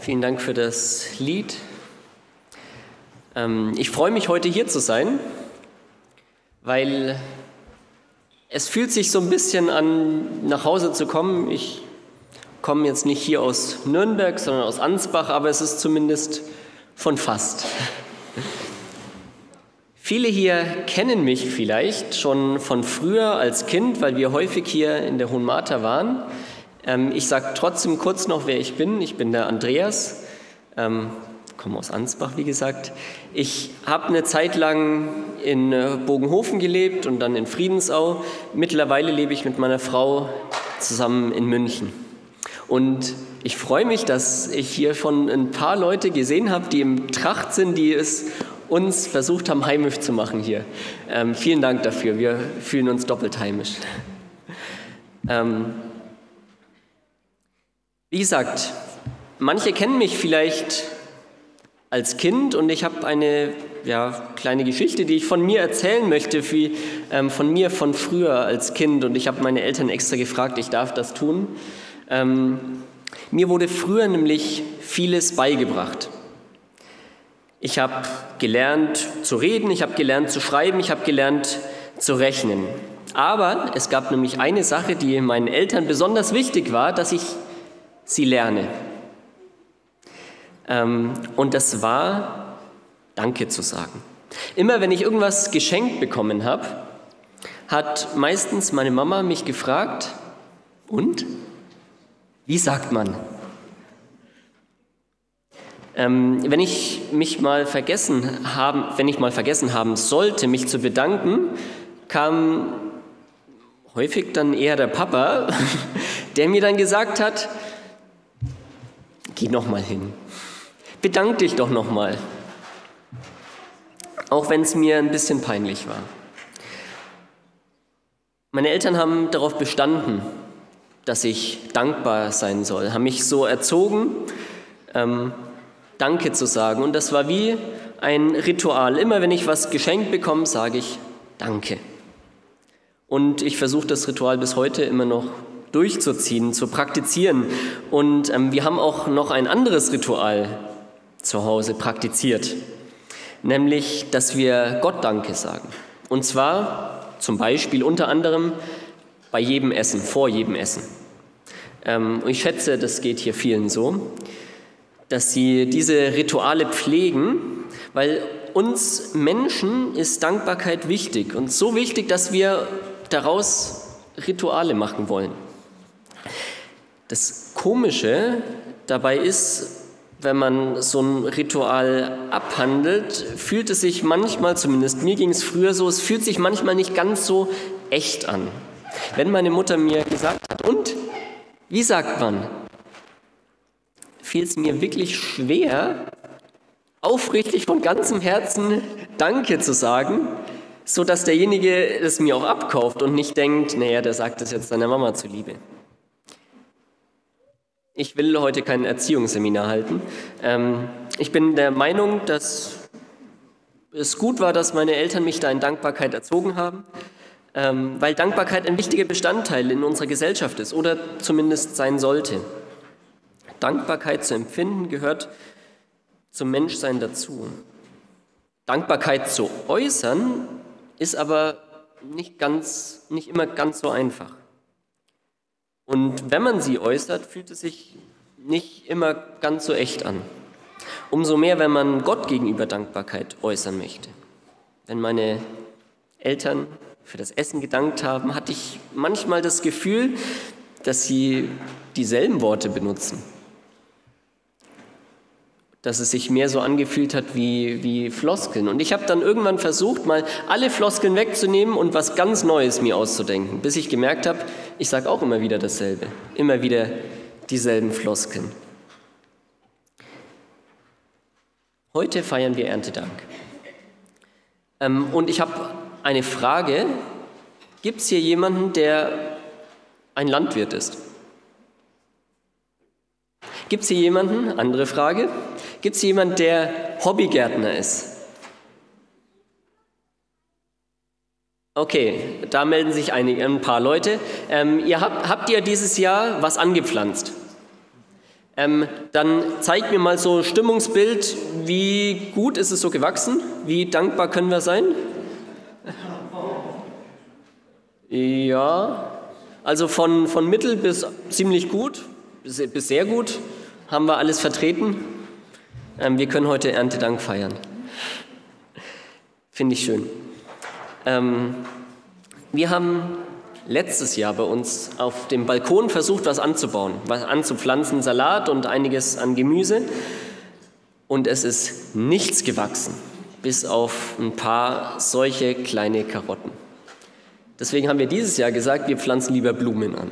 Vielen Dank für das Lied. Ähm, ich freue mich, heute hier zu sein, weil es fühlt sich so ein bisschen an, nach Hause zu kommen. Ich komme jetzt nicht hier aus Nürnberg, sondern aus Ansbach, aber es ist zumindest von fast. Viele hier kennen mich vielleicht schon von früher als Kind, weil wir häufig hier in der Hohen Martha waren. Ähm, ich sage trotzdem kurz noch, wer ich bin. Ich bin der Andreas, ähm, komme aus Ansbach, wie gesagt. Ich habe eine Zeit lang in äh, Bogenhofen gelebt und dann in Friedensau. Mittlerweile lebe ich mit meiner Frau zusammen in München. Und ich freue mich, dass ich hier schon ein paar Leute gesehen habe, die im Tracht sind, die es uns versucht haben, heimisch zu machen hier. Ähm, vielen Dank dafür. Wir fühlen uns doppelt heimisch. Ähm, wie gesagt, manche kennen mich vielleicht als Kind und ich habe eine ja, kleine Geschichte, die ich von mir erzählen möchte, wie, ähm, von mir von früher als Kind. Und ich habe meine Eltern extra gefragt, ich darf das tun. Ähm, mir wurde früher nämlich vieles beigebracht. Ich habe gelernt zu reden, ich habe gelernt zu schreiben, ich habe gelernt zu rechnen. Aber es gab nämlich eine Sache, die meinen Eltern besonders wichtig war, dass ich sie lerne. Ähm, und das war, Danke zu sagen. Immer wenn ich irgendwas geschenkt bekommen habe, hat meistens meine Mama mich gefragt, und? Wie sagt man? Ähm, wenn ich mich mal vergessen haben, wenn ich mal vergessen haben sollte, mich zu bedanken, kam häufig dann eher der Papa, der mir dann gesagt hat: Geh noch mal hin, bedank dich doch noch mal, auch wenn es mir ein bisschen peinlich war. Meine Eltern haben darauf bestanden, dass ich dankbar sein soll, haben mich so erzogen. Ähm, Danke zu sagen. Und das war wie ein Ritual. Immer wenn ich was geschenkt bekomme, sage ich Danke. Und ich versuche das Ritual bis heute immer noch durchzuziehen, zu praktizieren. Und ähm, wir haben auch noch ein anderes Ritual zu Hause praktiziert, nämlich, dass wir Gott Danke sagen. Und zwar zum Beispiel unter anderem bei jedem Essen, vor jedem Essen. Ähm, ich schätze, das geht hier vielen so dass sie diese Rituale pflegen, weil uns Menschen ist Dankbarkeit wichtig und so wichtig, dass wir daraus Rituale machen wollen. Das Komische dabei ist, wenn man so ein Ritual abhandelt, fühlt es sich manchmal, zumindest mir ging es früher so, es fühlt sich manchmal nicht ganz so echt an. Wenn meine Mutter mir gesagt hat, und wie sagt man? fiel es mir wirklich schwer, aufrichtig von ganzem Herzen Danke zu sagen, so dass derjenige es mir auch abkauft und nicht denkt, naja, der sagt es jetzt seiner Mama zuliebe. Ich will heute kein Erziehungsseminar halten. Ähm, ich bin der Meinung, dass es gut war, dass meine Eltern mich da in Dankbarkeit erzogen haben, ähm, weil Dankbarkeit ein wichtiger Bestandteil in unserer Gesellschaft ist oder zumindest sein sollte. Dankbarkeit zu empfinden gehört zum Menschsein dazu. Dankbarkeit zu äußern ist aber nicht, ganz, nicht immer ganz so einfach. Und wenn man sie äußert, fühlt es sich nicht immer ganz so echt an. Umso mehr, wenn man Gott gegenüber Dankbarkeit äußern möchte. Wenn meine Eltern für das Essen gedankt haben, hatte ich manchmal das Gefühl, dass sie dieselben Worte benutzen dass es sich mehr so angefühlt hat wie, wie Floskeln. Und ich habe dann irgendwann versucht, mal alle Floskeln wegzunehmen und was ganz Neues mir auszudenken, bis ich gemerkt habe, ich sage auch immer wieder dasselbe, immer wieder dieselben Floskeln. Heute feiern wir Erntedank. Ähm, und ich habe eine Frage. Gibt es hier jemanden, der ein Landwirt ist? Gibt es hier jemanden, andere Frage, gibt es jemanden, der Hobbygärtner ist? Okay, da melden sich einige, ein paar Leute. Ähm, ihr habt, habt ihr dieses Jahr was angepflanzt? Ähm, dann zeig mir mal so ein Stimmungsbild, wie gut ist es so gewachsen? Wie dankbar können wir sein? Ja, also von, von mittel bis ziemlich gut, bis, bis sehr gut haben wir alles vertreten. Ähm, wir können heute Erntedank feiern. Finde ich schön. Ähm, wir haben letztes Jahr bei uns auf dem Balkon versucht, was anzubauen, was anzupflanzen, Salat und einiges an Gemüse. Und es ist nichts gewachsen, bis auf ein paar solche kleine Karotten. Deswegen haben wir dieses Jahr gesagt, wir pflanzen lieber Blumen an.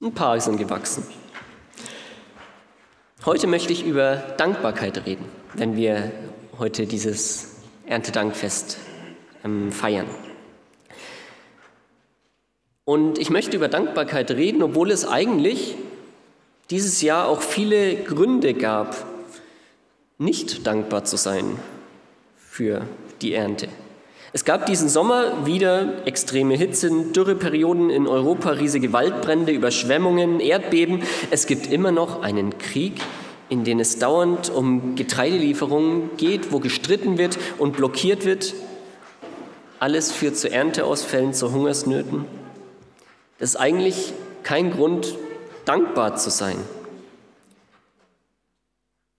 Ein paar sind gewachsen. Heute möchte ich über Dankbarkeit reden, wenn wir heute dieses Erntedankfest ähm, feiern. Und ich möchte über Dankbarkeit reden, obwohl es eigentlich dieses Jahr auch viele Gründe gab, nicht dankbar zu sein für die Ernte. Es gab diesen Sommer wieder extreme Hitze, Dürreperioden in Europa, riesige Waldbrände, Überschwemmungen, Erdbeben. Es gibt immer noch einen Krieg, in dem es dauernd um Getreidelieferungen geht, wo gestritten wird und blockiert wird. Alles führt zu Ernteausfällen, zu Hungersnöten. Das ist eigentlich kein Grund, dankbar zu sein.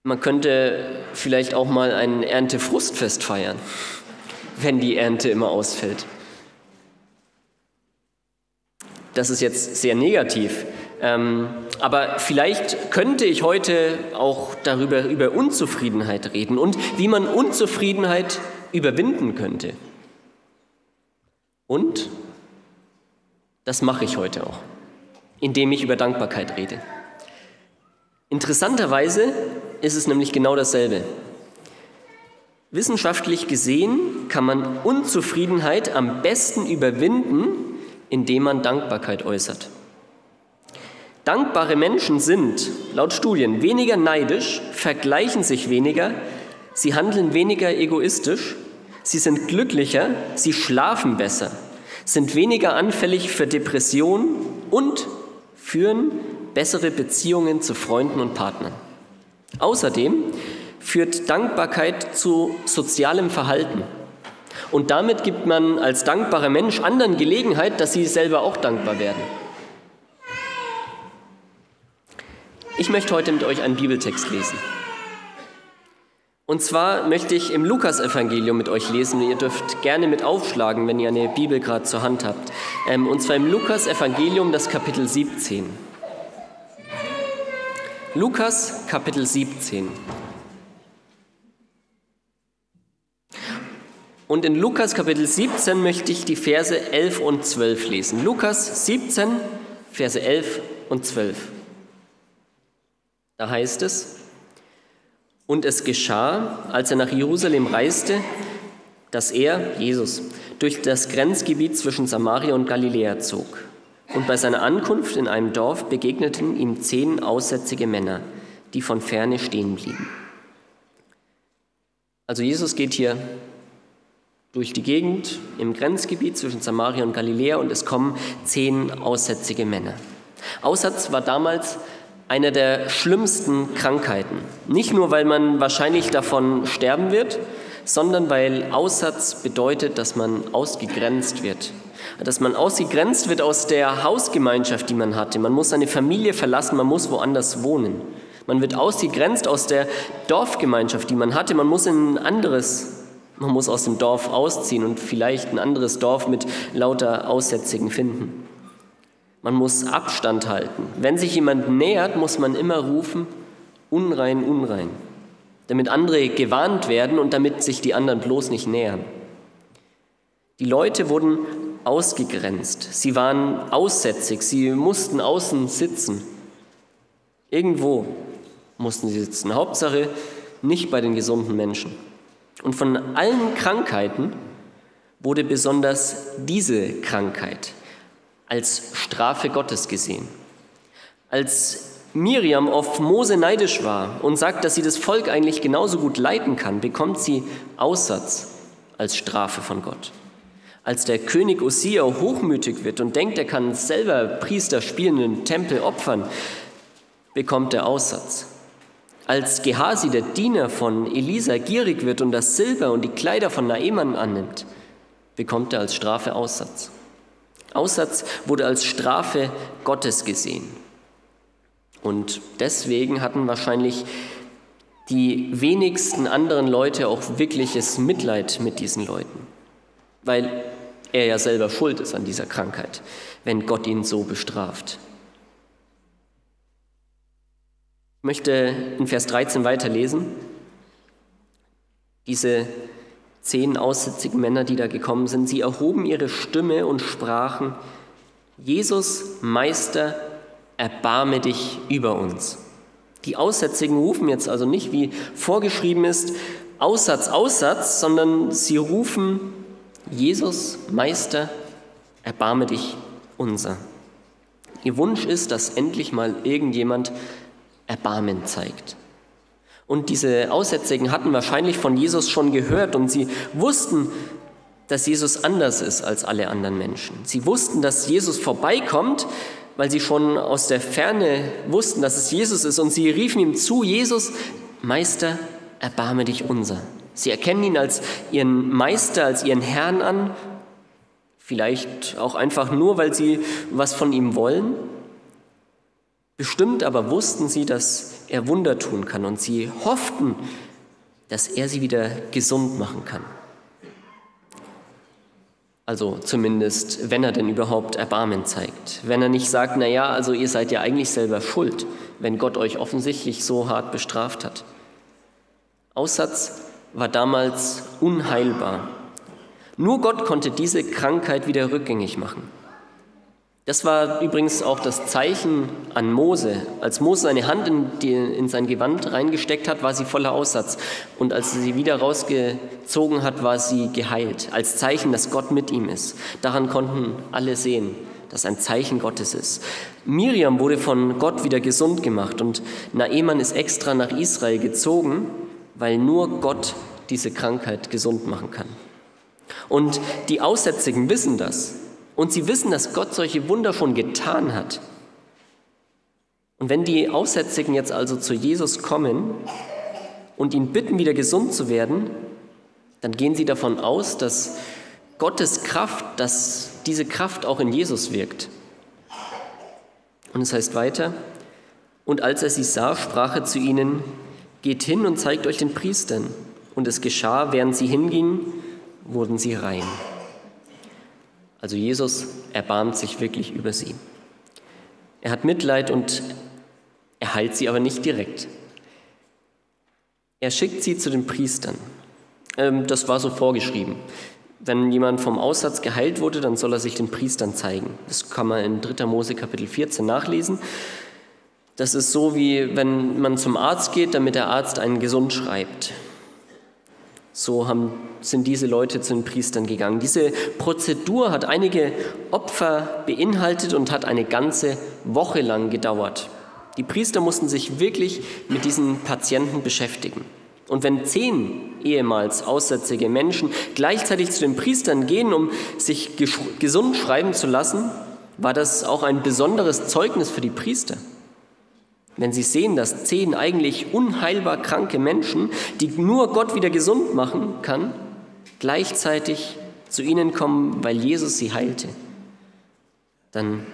Man könnte vielleicht auch mal ein Erntefrustfest feiern, wenn die Ernte immer ausfällt. Das ist jetzt sehr negativ. Ähm, aber vielleicht könnte ich heute auch darüber über Unzufriedenheit reden und wie man Unzufriedenheit überwinden könnte. Und das mache ich heute auch, indem ich über Dankbarkeit rede. Interessanterweise ist es nämlich genau dasselbe. Wissenschaftlich gesehen kann man Unzufriedenheit am besten überwinden, indem man Dankbarkeit äußert. Dankbare Menschen sind, laut Studien, weniger neidisch, vergleichen sich weniger, sie handeln weniger egoistisch, sie sind glücklicher, sie schlafen besser, sind weniger anfällig für Depressionen und führen bessere Beziehungen zu Freunden und Partnern. Außerdem führt Dankbarkeit zu sozialem Verhalten. Und damit gibt man als dankbarer Mensch anderen Gelegenheit, dass sie selber auch dankbar werden. Ich möchte heute mit euch einen Bibeltext lesen. Und zwar möchte ich im Lukasevangelium mit euch lesen. Ihr dürft gerne mit aufschlagen, wenn ihr eine Bibel gerade zur Hand habt. Ähm, und zwar im Lukasevangelium, das Kapitel 17. Lukas, Kapitel 17. Und in Lukas Kapitel 17 möchte ich die Verse 11 und 12 lesen. Lukas 17, Verse 11 und 12. Da heißt es, und es geschah, als er nach Jerusalem reiste, dass er, Jesus, durch das Grenzgebiet zwischen Samaria und Galiläa zog. Und bei seiner Ankunft in einem Dorf begegneten ihm zehn aussätzige Männer, die von ferne stehen blieben. Also Jesus geht hier durch die Gegend im Grenzgebiet zwischen Samaria und Galiläa und es kommen zehn aussätzige Männer. Aussatz war damals eine der schlimmsten Krankheiten. Nicht nur, weil man wahrscheinlich davon sterben wird, sondern weil Aussatz bedeutet, dass man ausgegrenzt wird. Dass man ausgegrenzt wird aus der Hausgemeinschaft, die man hatte. Man muss seine Familie verlassen, man muss woanders wohnen. Man wird ausgegrenzt aus der Dorfgemeinschaft, die man hatte. Man muss in ein anderes, man muss aus dem Dorf ausziehen und vielleicht ein anderes Dorf mit lauter Aussätzigen finden. Man muss Abstand halten. Wenn sich jemand nähert, muss man immer rufen, unrein, unrein, damit andere gewarnt werden und damit sich die anderen bloß nicht nähern. Die Leute wurden ausgegrenzt, sie waren aussätzig, sie mussten außen sitzen. Irgendwo mussten sie sitzen. Hauptsache nicht bei den gesunden Menschen. Und von allen Krankheiten wurde besonders diese Krankheit, als Strafe Gottes gesehen. Als Miriam auf Mose neidisch war und sagt, dass sie das Volk eigentlich genauso gut leiten kann, bekommt sie Aussatz als Strafe von Gott. Als der König Ossia hochmütig wird und denkt, er kann selber Priester spielen, den Tempel opfern, bekommt er Aussatz. Als Gehasi, der Diener von Elisa, gierig wird und das Silber und die Kleider von Naemann annimmt, bekommt er als Strafe Aussatz. Aussatz wurde als Strafe Gottes gesehen. Und deswegen hatten wahrscheinlich die wenigsten anderen Leute auch wirkliches Mitleid mit diesen Leuten, weil er ja selber schuld ist an dieser Krankheit, wenn Gott ihn so bestraft. Ich möchte in Vers 13 weiterlesen. Diese zehn aussätzigen Männer, die da gekommen sind, sie erhoben ihre Stimme und sprachen, Jesus, Meister, erbarme dich über uns. Die Aussätzigen rufen jetzt also nicht, wie vorgeschrieben ist, Aussatz, Aussatz, sondern sie rufen, Jesus, Meister, erbarme dich unser. Ihr Wunsch ist, dass endlich mal irgendjemand Erbarmen zeigt. Und diese Aussätzigen hatten wahrscheinlich von Jesus schon gehört und sie wussten, dass Jesus anders ist als alle anderen Menschen. Sie wussten, dass Jesus vorbeikommt, weil sie schon aus der Ferne wussten, dass es Jesus ist und sie riefen ihm zu, Jesus, Meister, erbarme dich unser. Sie erkennen ihn als ihren Meister, als ihren Herrn an, vielleicht auch einfach nur, weil sie was von ihm wollen. Bestimmt aber wussten sie, dass er Wunder tun kann und sie hofften, dass er sie wieder gesund machen kann. Also zumindest, wenn er denn überhaupt Erbarmen zeigt. Wenn er nicht sagt, na ja, also ihr seid ja eigentlich selber schuld, wenn Gott euch offensichtlich so hart bestraft hat. Aussatz war damals unheilbar. Nur Gott konnte diese Krankheit wieder rückgängig machen. Das war übrigens auch das Zeichen an Mose. Als Mose seine Hand in, die, in, sein Gewand reingesteckt hat, war sie voller Aussatz. Und als er sie wieder rausgezogen hat, war sie geheilt. Als Zeichen, dass Gott mit ihm ist. Daran konnten alle sehen, dass ein Zeichen Gottes ist. Miriam wurde von Gott wieder gesund gemacht und Naemann ist extra nach Israel gezogen, weil nur Gott diese Krankheit gesund machen kann. Und die Aussätzigen wissen das. Und sie wissen, dass Gott solche Wunder schon getan hat. Und wenn die Aussätzigen jetzt also zu Jesus kommen und ihn bitten, wieder gesund zu werden, dann gehen sie davon aus, dass Gottes Kraft, dass diese Kraft auch in Jesus wirkt. Und es heißt weiter, und als er sie sah, sprach er zu ihnen, geht hin und zeigt euch den Priestern. Und es geschah, während sie hingingen, wurden sie rein. Also Jesus erbarmt sich wirklich über sie. Er hat Mitleid und er heilt sie aber nicht direkt. Er schickt sie zu den Priestern. Ähm, das war so vorgeschrieben. Wenn jemand vom Aussatz geheilt wurde, dann soll er sich den Priestern zeigen. Das kann man in 3. Mose Kapitel 14 nachlesen. Das ist so, wie wenn man zum Arzt geht, damit der Arzt einen gesund schreibt. So haben, sind diese Leute zu den Priestern gegangen. Diese Prozedur hat einige Opfer beinhaltet und hat eine ganze Woche lang gedauert. Die Priester mussten sich wirklich mit diesen Patienten beschäftigen. Und wenn zehn ehemals aussätzige Menschen gleichzeitig zu den Priestern gehen, um sich gesund schreiben zu lassen, war das auch ein besonderes Zeugnis für die Priester. Wenn sie sehen, dass zehn eigentlich unheilbar kranke Menschen, die nur Gott wieder gesund machen kann, gleichzeitig zu ihnen kommen, weil Jesus sie heilte, dann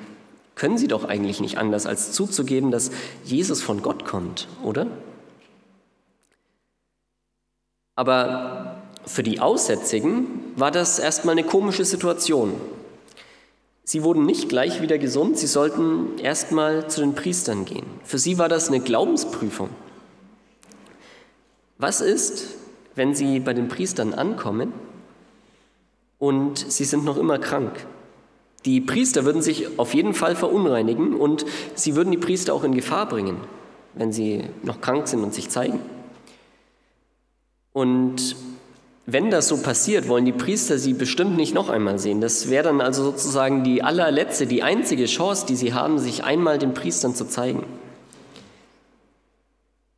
können sie doch eigentlich nicht anders, als zuzugeben, dass Jesus von Gott kommt, oder? Aber für die Aussätzigen war das erstmal eine komische Situation. Sie wurden nicht gleich wieder gesund, sie sollten erstmal zu den Priestern gehen. Für sie war das eine Glaubensprüfung. Was ist, wenn sie bei den Priestern ankommen und sie sind noch immer krank? Die Priester würden sich auf jeden Fall verunreinigen und sie würden die Priester auch in Gefahr bringen, wenn sie noch krank sind und sich zeigen. Und wenn das so passiert, wollen die Priester sie bestimmt nicht noch einmal sehen. Das wäre dann also sozusagen die allerletzte, die einzige Chance, die sie haben, sich einmal den Priestern zu zeigen.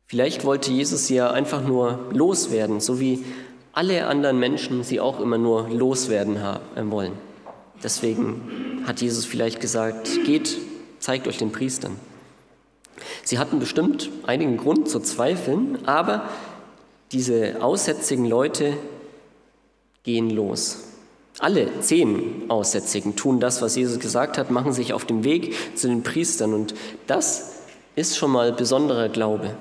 Vielleicht wollte Jesus sie ja einfach nur loswerden, so wie alle anderen Menschen sie auch immer nur loswerden haben, wollen. Deswegen hat Jesus vielleicht gesagt, geht, zeigt euch den Priestern. Sie hatten bestimmt einigen Grund zu zweifeln, aber diese aussätzigen Leute gehen los. Alle zehn Aussätzigen tun das, was Jesus gesagt hat, machen sich auf den Weg zu den Priestern. Und das ist schon mal besonderer Glaube.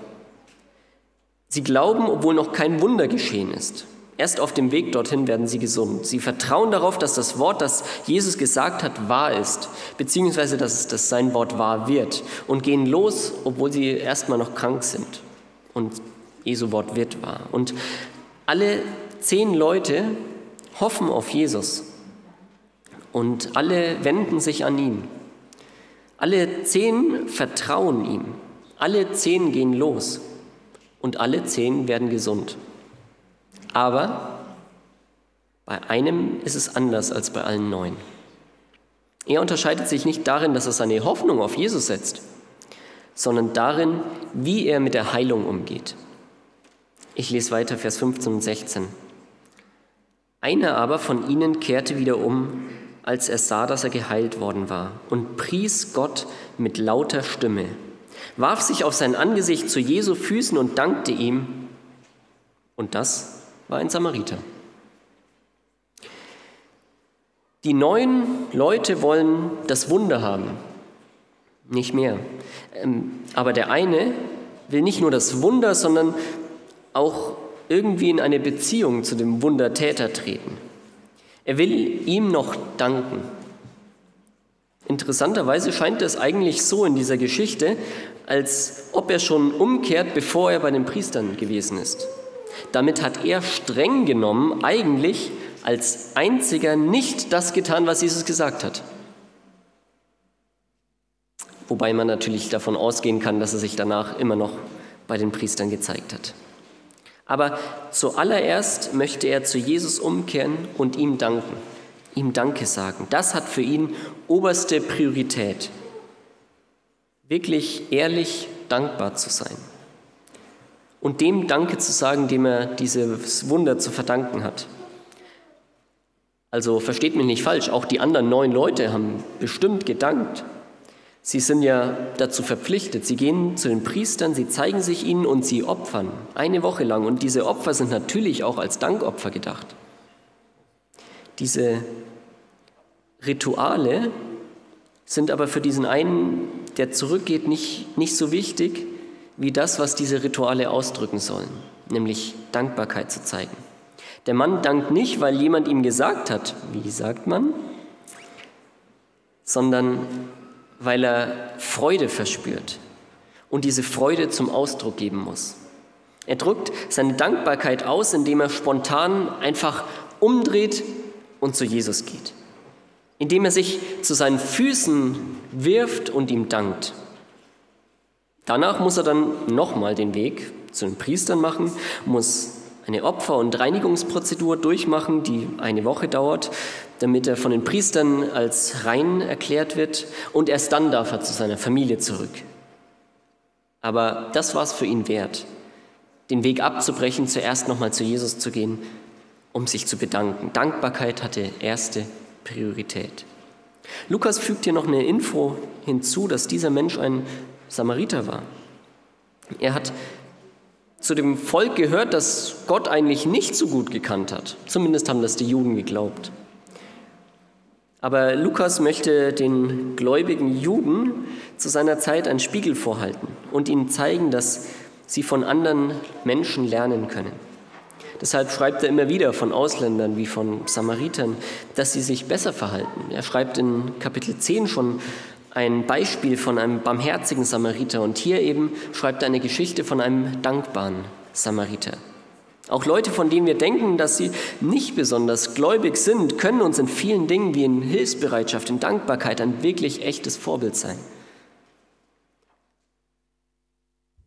Sie glauben, obwohl noch kein Wunder geschehen ist. Erst auf dem Weg dorthin werden sie gesund. Sie vertrauen darauf, dass das Wort, das Jesus gesagt hat, wahr ist, beziehungsweise dass, dass sein Wort wahr wird und gehen los, obwohl sie erstmal noch krank sind. Und Jesu Wort wird wahr. Und alle zehn Leute hoffen auf Jesus und alle wenden sich an ihn. Alle zehn vertrauen ihm. Alle zehn gehen los und alle zehn werden gesund. Aber bei einem ist es anders als bei allen neun. Er unterscheidet sich nicht darin, dass er seine Hoffnung auf Jesus setzt, sondern darin, wie er mit der Heilung umgeht. Ich lese weiter Vers 15 und 16. Einer aber von ihnen kehrte wieder um, als er sah, dass er geheilt worden war, und pries Gott mit lauter Stimme, warf sich auf sein Angesicht zu Jesu Füßen und dankte ihm. Und das war ein Samariter. Die neun Leute wollen das Wunder haben, nicht mehr. Ähm, aber der eine will nicht nur das Wunder, sondern auch irgendwie in eine Beziehung zu dem Wundertäter treten. Er will ihm noch danken. Interessanterweise scheint es eigentlich so in dieser Geschichte, als ob er schon umkehrt, bevor er bei den Priestern gewesen ist. Damit hat er streng genommen eigentlich als einziger nicht das getan, was Jesus gesagt hat. Wobei man natürlich davon ausgehen kann, dass er sich danach immer noch bei den Priestern gezeigt hat. Aber zuallererst möchte er zu Jesus umkehren und ihm danken, ihm Danke sagen. Das hat für ihn oberste Priorität. Wirklich ehrlich dankbar zu sein und dem Danke zu sagen, dem er dieses Wunder zu verdanken hat. Also versteht mich nicht falsch, auch die anderen neun Leute haben bestimmt gedankt. Sie sind ja dazu verpflichtet. Sie gehen zu den Priestern, sie zeigen sich ihnen und sie opfern eine Woche lang. Und diese Opfer sind natürlich auch als Dankopfer gedacht. Diese Rituale sind aber für diesen einen, der zurückgeht, nicht, nicht so wichtig, wie das, was diese Rituale ausdrücken sollen, nämlich Dankbarkeit zu zeigen. Der Mann dankt nicht, weil jemand ihm gesagt hat, wie sagt man, sondern weil er Freude verspürt und diese Freude zum Ausdruck geben muss. Er drückt seine Dankbarkeit aus, indem er spontan einfach umdreht und zu Jesus geht, indem er sich zu seinen Füßen wirft und ihm dankt. Danach muss er dann nochmal den Weg zu den Priestern machen, muss eine Opfer- und Reinigungsprozedur durchmachen, die eine Woche dauert, damit er von den Priestern als rein erklärt wird und erst dann darf er zu seiner Familie zurück. Aber das war es für ihn wert, den Weg abzubrechen, zuerst nochmal zu Jesus zu gehen, um sich zu bedanken. Dankbarkeit hatte erste Priorität. Lukas fügt hier noch eine Info hinzu, dass dieser Mensch ein Samariter war. Er hat zu dem Volk gehört, das Gott eigentlich nicht so gut gekannt hat. Zumindest haben das die Juden geglaubt. Aber Lukas möchte den gläubigen Juden zu seiner Zeit einen Spiegel vorhalten und ihnen zeigen, dass sie von anderen Menschen lernen können. Deshalb schreibt er immer wieder von Ausländern wie von Samaritern, dass sie sich besser verhalten. Er schreibt in Kapitel 10 schon ein Beispiel von einem barmherzigen Samariter und hier eben schreibt er eine Geschichte von einem dankbaren Samariter. Auch Leute, von denen wir denken, dass sie nicht besonders gläubig sind, können uns in vielen Dingen wie in Hilfsbereitschaft, in Dankbarkeit ein wirklich echtes Vorbild sein.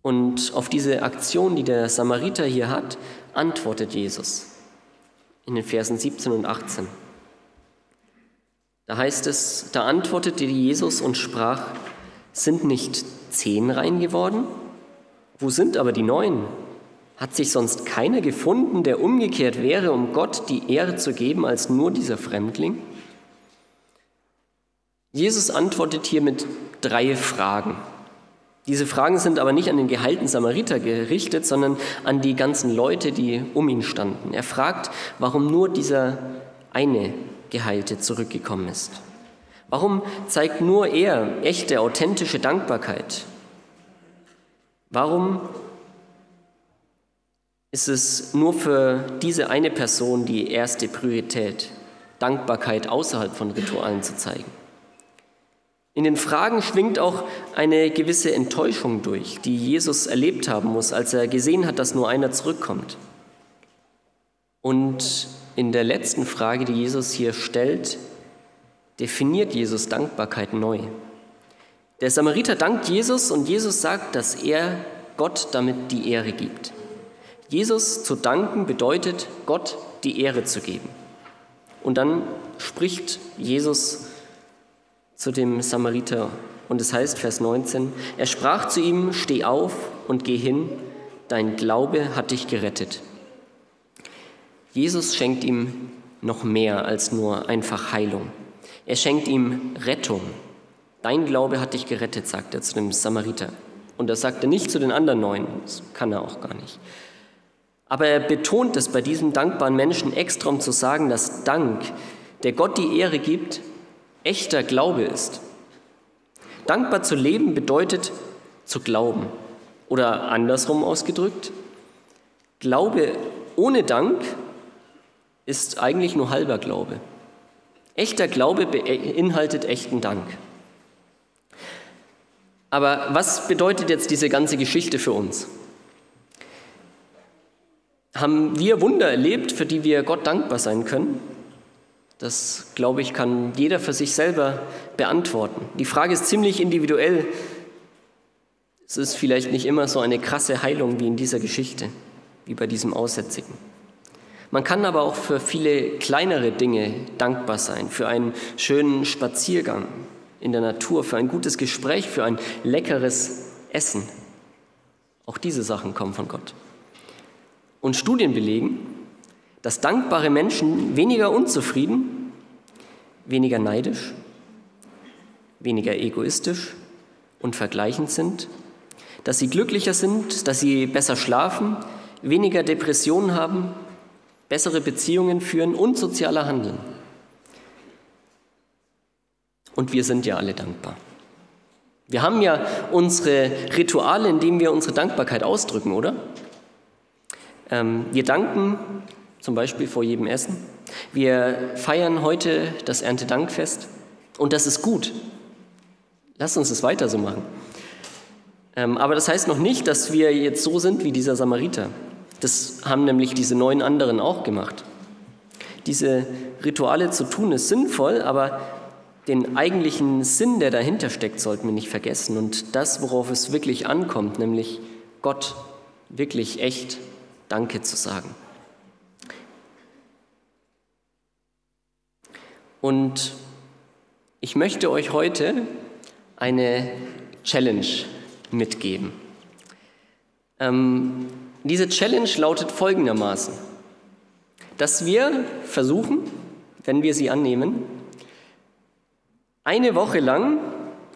Und auf diese Aktion, die der Samariter hier hat, antwortet Jesus in den Versen 17 und 18. Da heißt es, da antwortete Jesus und sprach, sind nicht zehn rein geworden? Wo sind aber die neun? Hat sich sonst keiner gefunden, der umgekehrt wäre, um Gott die Ehre zu geben, als nur dieser Fremdling? Jesus antwortet hier mit drei Fragen. Diese Fragen sind aber nicht an den geheilten Samariter gerichtet, sondern an die ganzen Leute, die um ihn standen. Er fragt, warum nur dieser eine Geheilte zurückgekommen ist. Warum zeigt nur er echte, authentische Dankbarkeit? Warum ist es nur für diese eine Person die erste Priorität, Dankbarkeit außerhalb von Ritualen zu zeigen? In den Fragen schwingt auch eine gewisse Enttäuschung durch, die Jesus erlebt haben muss, als er gesehen hat, dass nur einer zurückkommt. Und in der letzten Frage, die Jesus hier stellt, definiert Jesus Dankbarkeit neu. Der Samariter dankt Jesus und Jesus sagt, dass er Gott damit die Ehre gibt. Jesus zu danken bedeutet, Gott die Ehre zu geben. Und dann spricht Jesus zu dem Samariter. Und es heißt, Vers 19, er sprach zu ihm, steh auf und geh hin, dein Glaube hat dich gerettet. Jesus schenkt ihm noch mehr als nur einfach Heilung. Er schenkt ihm Rettung. Dein Glaube hat dich gerettet, sagt er zu dem Samariter. Und das sagt er nicht zu den anderen neun, das kann er auch gar nicht. Aber er betont es bei diesem dankbaren Menschen extra, um zu sagen, dass Dank, der Gott die Ehre gibt, echter Glaube ist. Dankbar zu leben bedeutet zu glauben. Oder andersrum ausgedrückt, Glaube ohne Dank ist eigentlich nur halber Glaube. Echter Glaube beinhaltet echten Dank. Aber was bedeutet jetzt diese ganze Geschichte für uns? Haben wir Wunder erlebt, für die wir Gott dankbar sein können? Das, glaube ich, kann jeder für sich selber beantworten. Die Frage ist ziemlich individuell. Es ist vielleicht nicht immer so eine krasse Heilung wie in dieser Geschichte, wie bei diesem Aussätzigen. Man kann aber auch für viele kleinere Dinge dankbar sein, für einen schönen Spaziergang in der Natur, für ein gutes Gespräch, für ein leckeres Essen. Auch diese Sachen kommen von Gott. Und Studien belegen, dass dankbare Menschen weniger unzufrieden, weniger neidisch, weniger egoistisch und vergleichend sind, dass sie glücklicher sind, dass sie besser schlafen, weniger Depressionen haben, bessere Beziehungen führen und sozialer handeln. Und wir sind ja alle dankbar. Wir haben ja unsere Rituale, in denen wir unsere Dankbarkeit ausdrücken, oder? Ähm, wir danken zum Beispiel vor jedem Essen. Wir feiern heute das Erntedankfest und das ist gut. Lasst uns es weiter so machen. Ähm, aber das heißt noch nicht, dass wir jetzt so sind wie dieser Samariter. Das haben nämlich diese neun anderen auch gemacht. Diese Rituale zu tun ist sinnvoll, aber den eigentlichen Sinn, der dahinter steckt, sollten wir nicht vergessen. Und das, worauf es wirklich ankommt, nämlich Gott wirklich echt Danke zu sagen. Und ich möchte euch heute eine Challenge mitgeben. Ähm, diese Challenge lautet folgendermaßen, dass wir versuchen, wenn wir sie annehmen, eine Woche lang,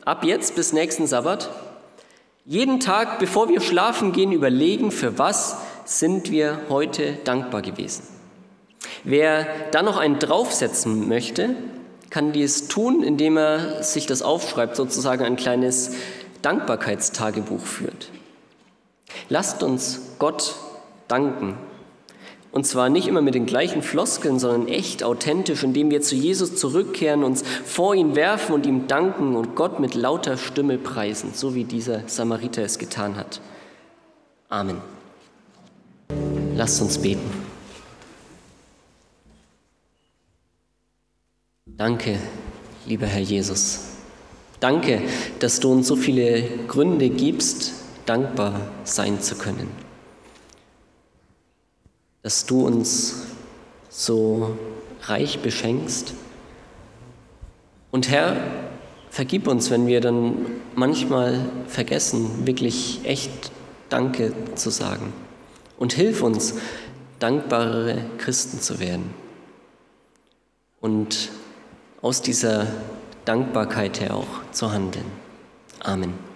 ab jetzt bis nächsten Sabbat, jeden Tag, bevor wir schlafen gehen, überlegen, für was sind wir heute dankbar gewesen. Wer da noch einen draufsetzen möchte, kann dies tun, indem er sich das aufschreibt, sozusagen ein kleines Dankbarkeitstagebuch führt. Lasst uns Gott danken. Und zwar nicht immer mit den gleichen Floskeln, sondern echt authentisch, indem wir zu Jesus zurückkehren, uns vor ihn werfen und ihm danken und Gott mit lauter Stimme preisen, so wie dieser Samariter es getan hat. Amen. Lasst uns beten. Danke, lieber Herr Jesus. Danke, dass du uns so viele Gründe gibst, dankbar sein zu können. Dass du uns so reich beschenkst. Und Herr, vergib uns, wenn wir dann manchmal vergessen, wirklich echt Danke zu sagen. Und hilf uns, dankbare Christen zu werden. Und aus dieser Dankbarkeit her auch zu handeln. Amen.